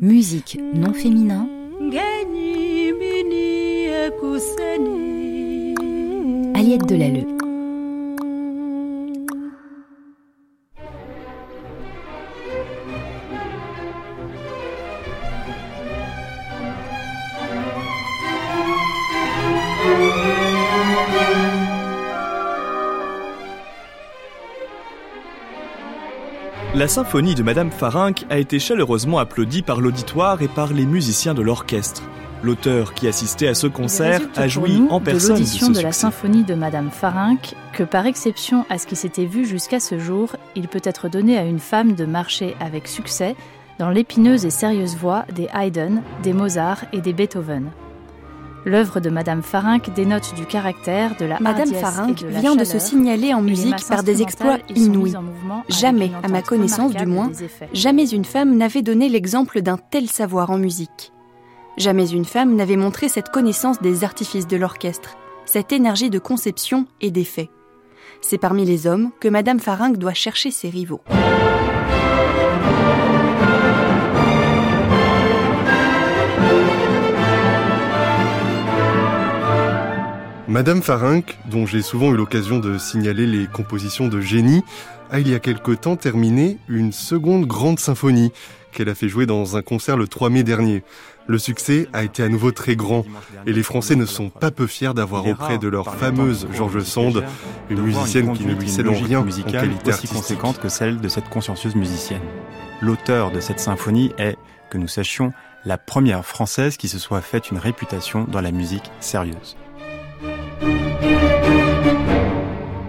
Musique non féminin. Aliette Delalleux. La symphonie de Madame Farinck a été chaleureusement applaudie par l'auditoire et par les musiciens de l'orchestre. L'auteur qui assistait à ce concert a joui en personne de l'audition de, de, ce la succès. symphonie de Madame Farinck que, par exception à ce qui s'était vu jusqu'à ce jour, il peut être donné à une femme de marcher avec succès dans l'épineuse et sérieuse voix des Haydn, des Mozart et des Beethoven. L'œuvre de Madame Farinck dénote du caractère, de la Madame Farinck et de la vient de se signaler en musique par des exploits inouïs. Jamais, à ma connaissance du moins. Jamais une femme n'avait donné l'exemple d'un tel savoir en musique. Jamais une femme n'avait montré cette connaissance des artifices de l'orchestre, cette énergie de conception et d'effet. C'est parmi les hommes que Madame Farinck doit chercher ses rivaux. Madame Farinck, dont j'ai souvent eu l'occasion de signaler les compositions de génie, a il y a quelque temps terminé une seconde grande symphonie qu'elle a fait jouer dans un concert le 3 mai dernier. Le succès a été à nouveau très grand et les Français ne sont pas peu fiers d'avoir auprès de leur fameuse Georges Sand une musicienne qui ne lui cède en rien en qualité aussi conséquente que celle de cette consciencieuse musicienne. L'auteur de cette symphonie est, que nous sachions, la première française qui se soit faite une réputation dans la musique sérieuse.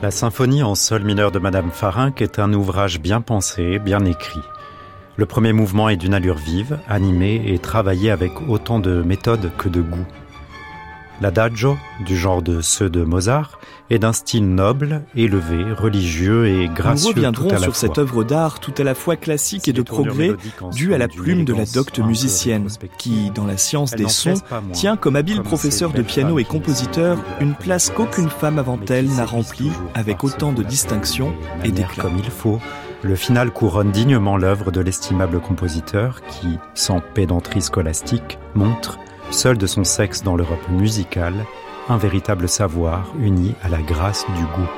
La symphonie en sol mineur de Madame Farinck est un ouvrage bien pensé, bien écrit. Le premier mouvement est d'une allure vive, animée et travaillée avec autant de méthode que de goût. L'adagio, du genre de ceux de Mozart, est d'un style noble, élevé, religieux et Nous gracieux tout reviendrons à la sur fois. cette œuvre d'art tout à la fois classique et de progrès, due à la plume de la docte musicienne, qui, dans la science des sons, tient comme habile professeur de piano et compositeur une place qu'aucune femme avant elle n'a remplie avec autant de distinction et d'éclat. comme il faut. Le final couronne dignement l'œuvre de l'estimable compositeur qui, sans pédanterie scolastique, montre, seul de son sexe dans l'Europe musicale, un véritable savoir uni à la grâce du goût.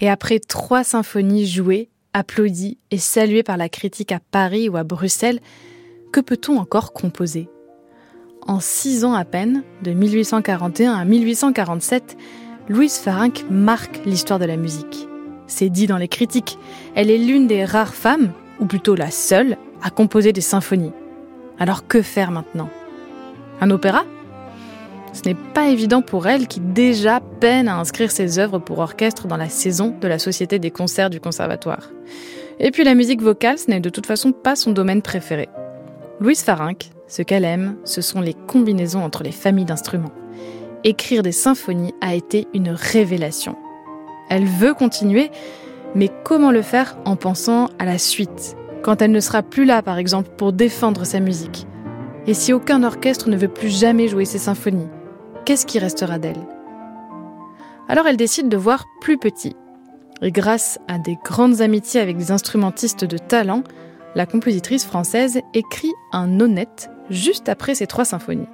Et après trois symphonies jouées, applaudies et saluées par la critique à Paris ou à Bruxelles, que peut-on encore composer? En six ans à peine, de 1841 à 1847, Louise Farinck marque l'histoire de la musique. C'est dit dans les critiques, elle est l'une des rares femmes, ou plutôt la seule, à composer des symphonies. Alors que faire maintenant? Un opéra? Ce n'est pas évident pour elle qui déjà peine à inscrire ses œuvres pour orchestre dans la saison de la Société des concerts du Conservatoire. Et puis la musique vocale, ce n'est de toute façon pas son domaine préféré. Louise Farinck, ce qu'elle aime, ce sont les combinaisons entre les familles d'instruments. Écrire des symphonies a été une révélation. Elle veut continuer, mais comment le faire en pensant à la suite, quand elle ne sera plus là par exemple pour défendre sa musique Et si aucun orchestre ne veut plus jamais jouer ses symphonies qu'est-ce qui restera d'elle? Alors elle décide de voir plus petit. Et grâce à des grandes amitiés avec des instrumentistes de talent, la compositrice française écrit un honnête juste après ses trois symphonies.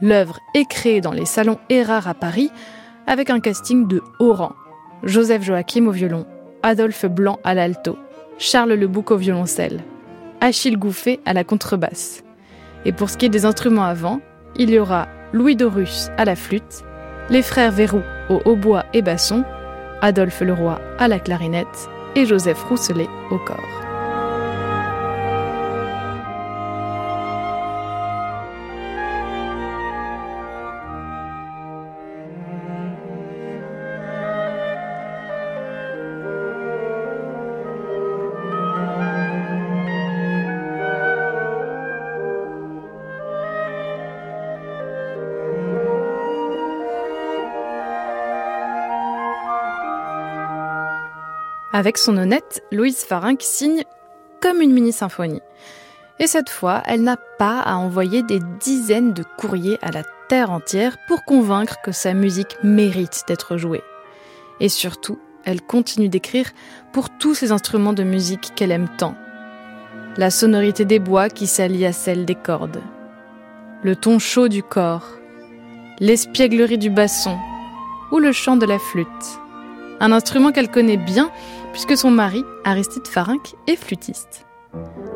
L'œuvre est créée dans les salons Erard à Paris avec un casting de haut rang. Joseph Joachim au violon, Adolphe Blanc à l'alto, Charles Lebouc au violoncelle, Achille Gouffet à la contrebasse. Et pour ce qui est des instruments avant, il y aura Louis Dorus à la flûte, les frères Verrou au hautbois et basson, Adolphe Leroy à la clarinette et Joseph Rousselet au corps. Avec son honnête, Louise Farinck signe comme une mini-symphonie. Et cette fois, elle n'a pas à envoyer des dizaines de courriers à la terre entière pour convaincre que sa musique mérite d'être jouée. Et surtout, elle continue d'écrire pour tous ces instruments de musique qu'elle aime tant. La sonorité des bois qui s'allie à celle des cordes. Le ton chaud du corps. L'espièglerie du basson. Ou le chant de la flûte. Un instrument qu'elle connaît bien puisque son mari, Aristide Farinck, est flûtiste.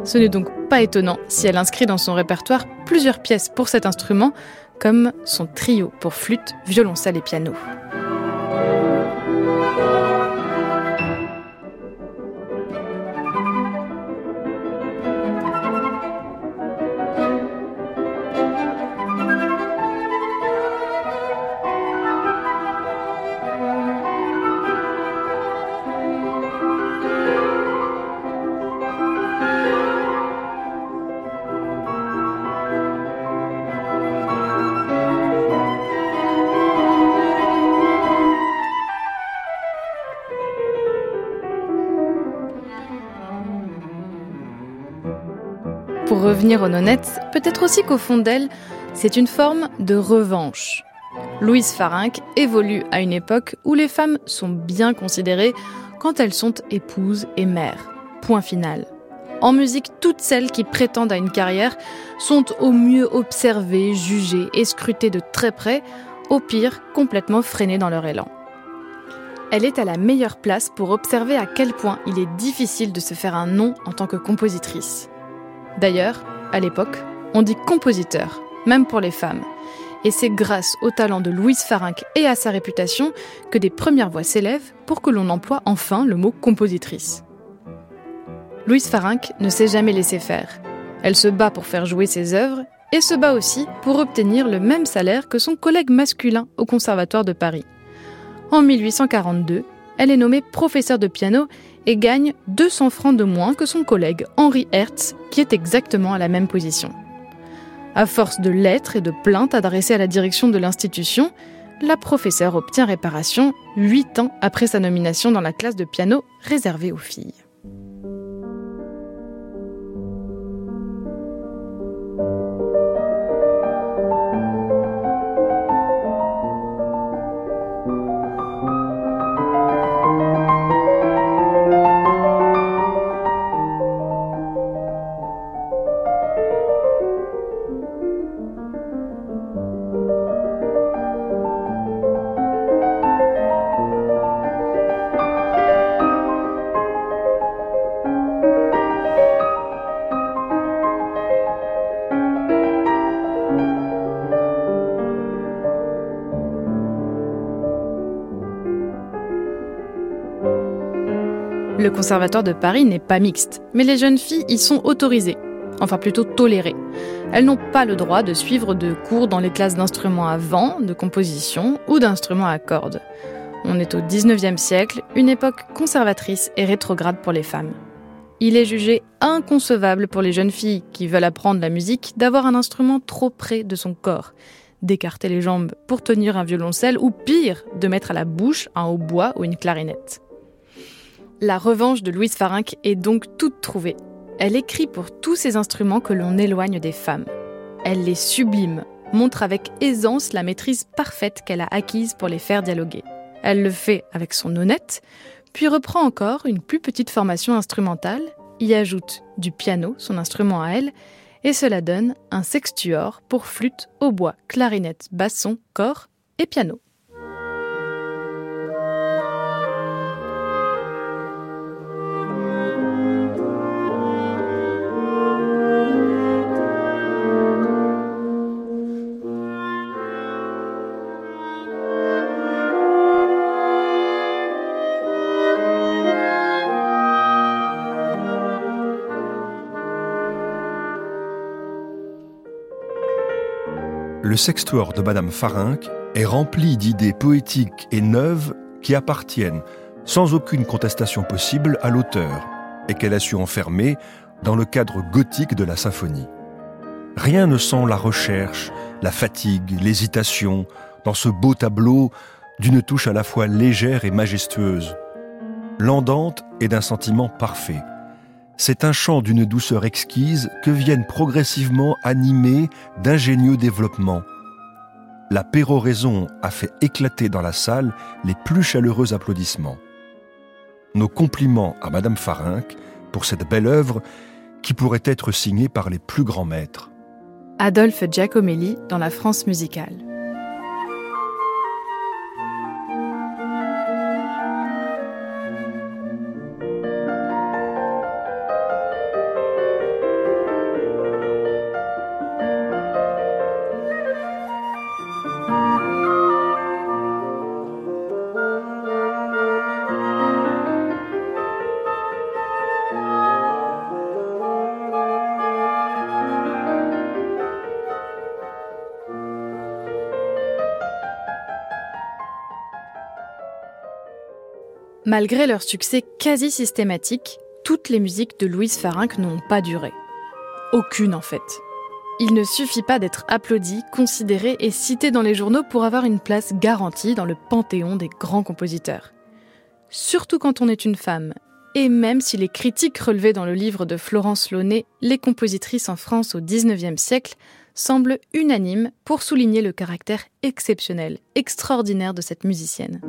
Ce n'est donc pas étonnant si elle inscrit dans son répertoire plusieurs pièces pour cet instrument, comme son trio pour flûte, violoncelle et piano. Revenir aux nonnettes, peut-être aussi qu'au fond d'elle, c'est une forme de revanche. Louise Farinck évolue à une époque où les femmes sont bien considérées quand elles sont épouses et mères. Point final. En musique, toutes celles qui prétendent à une carrière sont au mieux observées, jugées et scrutées de très près, au pire complètement freinées dans leur élan. Elle est à la meilleure place pour observer à quel point il est difficile de se faire un nom en tant que compositrice. D'ailleurs, à l'époque, on dit compositeur, même pour les femmes. Et c'est grâce au talent de Louise Farinck et à sa réputation que des premières voix s'élèvent pour que l'on emploie enfin le mot compositrice. Louise Farinck ne s'est jamais laissée faire. Elle se bat pour faire jouer ses œuvres et se bat aussi pour obtenir le même salaire que son collègue masculin au Conservatoire de Paris. En 1842, elle est nommée professeure de piano et gagne 200 francs de moins que son collègue Henri Hertz, qui est exactement à la même position. À force de lettres et de plaintes adressées à la direction de l'institution, la professeure obtient réparation huit ans après sa nomination dans la classe de piano réservée aux filles. Le conservatoire de Paris n'est pas mixte, mais les jeunes filles y sont autorisées, enfin plutôt tolérées. Elles n'ont pas le droit de suivre de cours dans les classes d'instruments à vent, de composition ou d'instruments à cordes. On est au 19e siècle, une époque conservatrice et rétrograde pour les femmes. Il est jugé inconcevable pour les jeunes filles qui veulent apprendre la musique d'avoir un instrument trop près de son corps, d'écarter les jambes pour tenir un violoncelle ou pire, de mettre à la bouche un hautbois ou une clarinette. La revanche de Louise Farinck est donc toute trouvée. Elle écrit pour tous ces instruments que l'on éloigne des femmes. Elle les sublime, montre avec aisance la maîtrise parfaite qu'elle a acquise pour les faire dialoguer. Elle le fait avec son honnête, puis reprend encore une plus petite formation instrumentale, y ajoute du piano, son instrument à elle, et cela donne un sextuor pour flûte, hautbois, clarinette, basson, corps et piano. Le sextoire de Madame Farinck est rempli d'idées poétiques et neuves qui appartiennent, sans aucune contestation possible, à l'auteur, et qu'elle a su enfermer dans le cadre gothique de la symphonie. Rien ne sent la recherche, la fatigue, l'hésitation dans ce beau tableau d'une touche à la fois légère et majestueuse. l'andante est d'un sentiment parfait. C'est un chant d'une douceur exquise que viennent progressivement animer d'ingénieux développements. La péroraison a fait éclater dans la salle les plus chaleureux applaudissements. Nos compliments à Madame Farinck pour cette belle œuvre qui pourrait être signée par les plus grands maîtres. Adolphe Giacomelli dans la France musicale. Malgré leur succès quasi systématique, toutes les musiques de Louise Farinck n'ont pas duré. Aucune en fait. Il ne suffit pas d'être applaudi, considéré et cité dans les journaux pour avoir une place garantie dans le panthéon des grands compositeurs. Surtout quand on est une femme. Et même si les critiques relevées dans le livre de Florence Launay, Les compositrices en France au XIXe siècle, semblent unanimes pour souligner le caractère exceptionnel, extraordinaire de cette musicienne.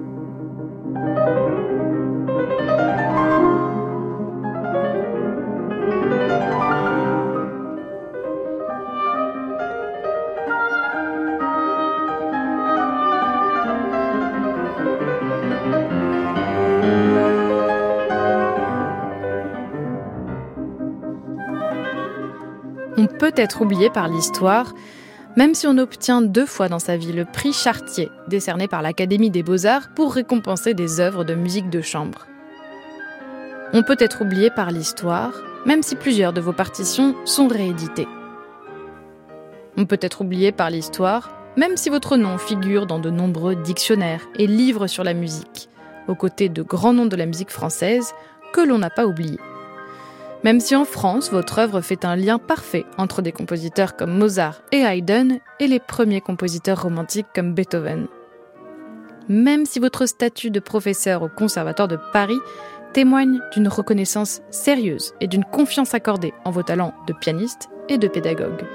On peut être oublié par l'histoire, même si on obtient deux fois dans sa vie le prix Chartier, décerné par l'Académie des beaux-arts pour récompenser des œuvres de musique de chambre. On peut être oublié par l'histoire, même si plusieurs de vos partitions sont rééditées. On peut être oublié par l'histoire, même si votre nom figure dans de nombreux dictionnaires et livres sur la musique, aux côtés de grands noms de la musique française que l'on n'a pas oubliés. Même si en France, votre œuvre fait un lien parfait entre des compositeurs comme Mozart et Haydn et les premiers compositeurs romantiques comme Beethoven. Même si votre statut de professeur au Conservatoire de Paris témoigne d'une reconnaissance sérieuse et d'une confiance accordée en vos talents de pianiste et de pédagogue.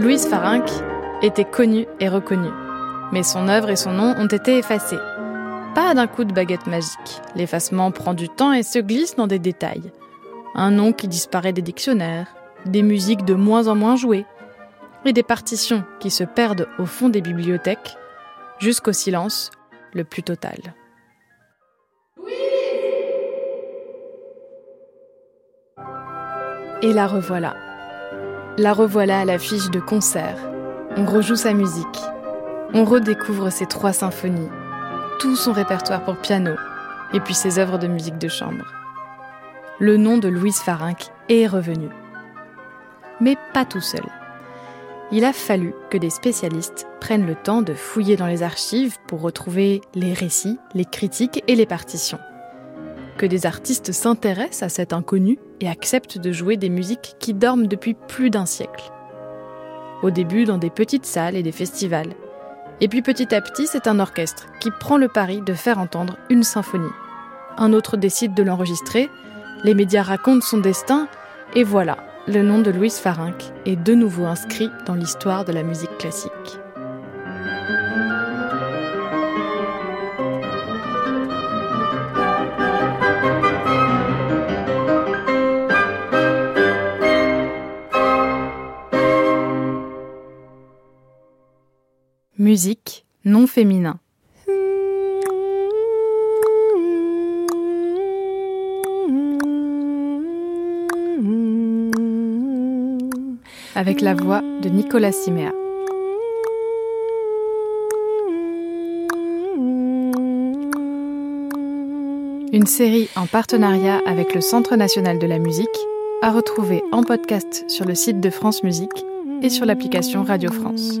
Louise Farinck était connue et reconnue, mais son œuvre et son nom ont été effacés. Pas d'un coup de baguette magique. L'effacement prend du temps et se glisse dans des détails. Un nom qui disparaît des dictionnaires, des musiques de moins en moins jouées, et des partitions qui se perdent au fond des bibliothèques, jusqu'au silence le plus total. Et la revoilà. La revoilà à l'affiche de concert. On rejoue sa musique. On redécouvre ses trois symphonies, tout son répertoire pour piano, et puis ses œuvres de musique de chambre. Le nom de Louise Farinck est revenu. Mais pas tout seul. Il a fallu que des spécialistes prennent le temps de fouiller dans les archives pour retrouver les récits, les critiques et les partitions que des artistes s'intéressent à cet inconnu et acceptent de jouer des musiques qui dorment depuis plus d'un siècle. Au début dans des petites salles et des festivals. Et puis petit à petit, c'est un orchestre qui prend le pari de faire entendre une symphonie. Un autre décide de l'enregistrer, les médias racontent son destin, et voilà, le nom de Louise Farinck est de nouveau inscrit dans l'histoire de la musique classique. Musique non féminin. Avec la voix de Nicolas Siméa. Une série en partenariat avec le Centre national de la musique, à retrouver en podcast sur le site de France Musique et sur l'application Radio France.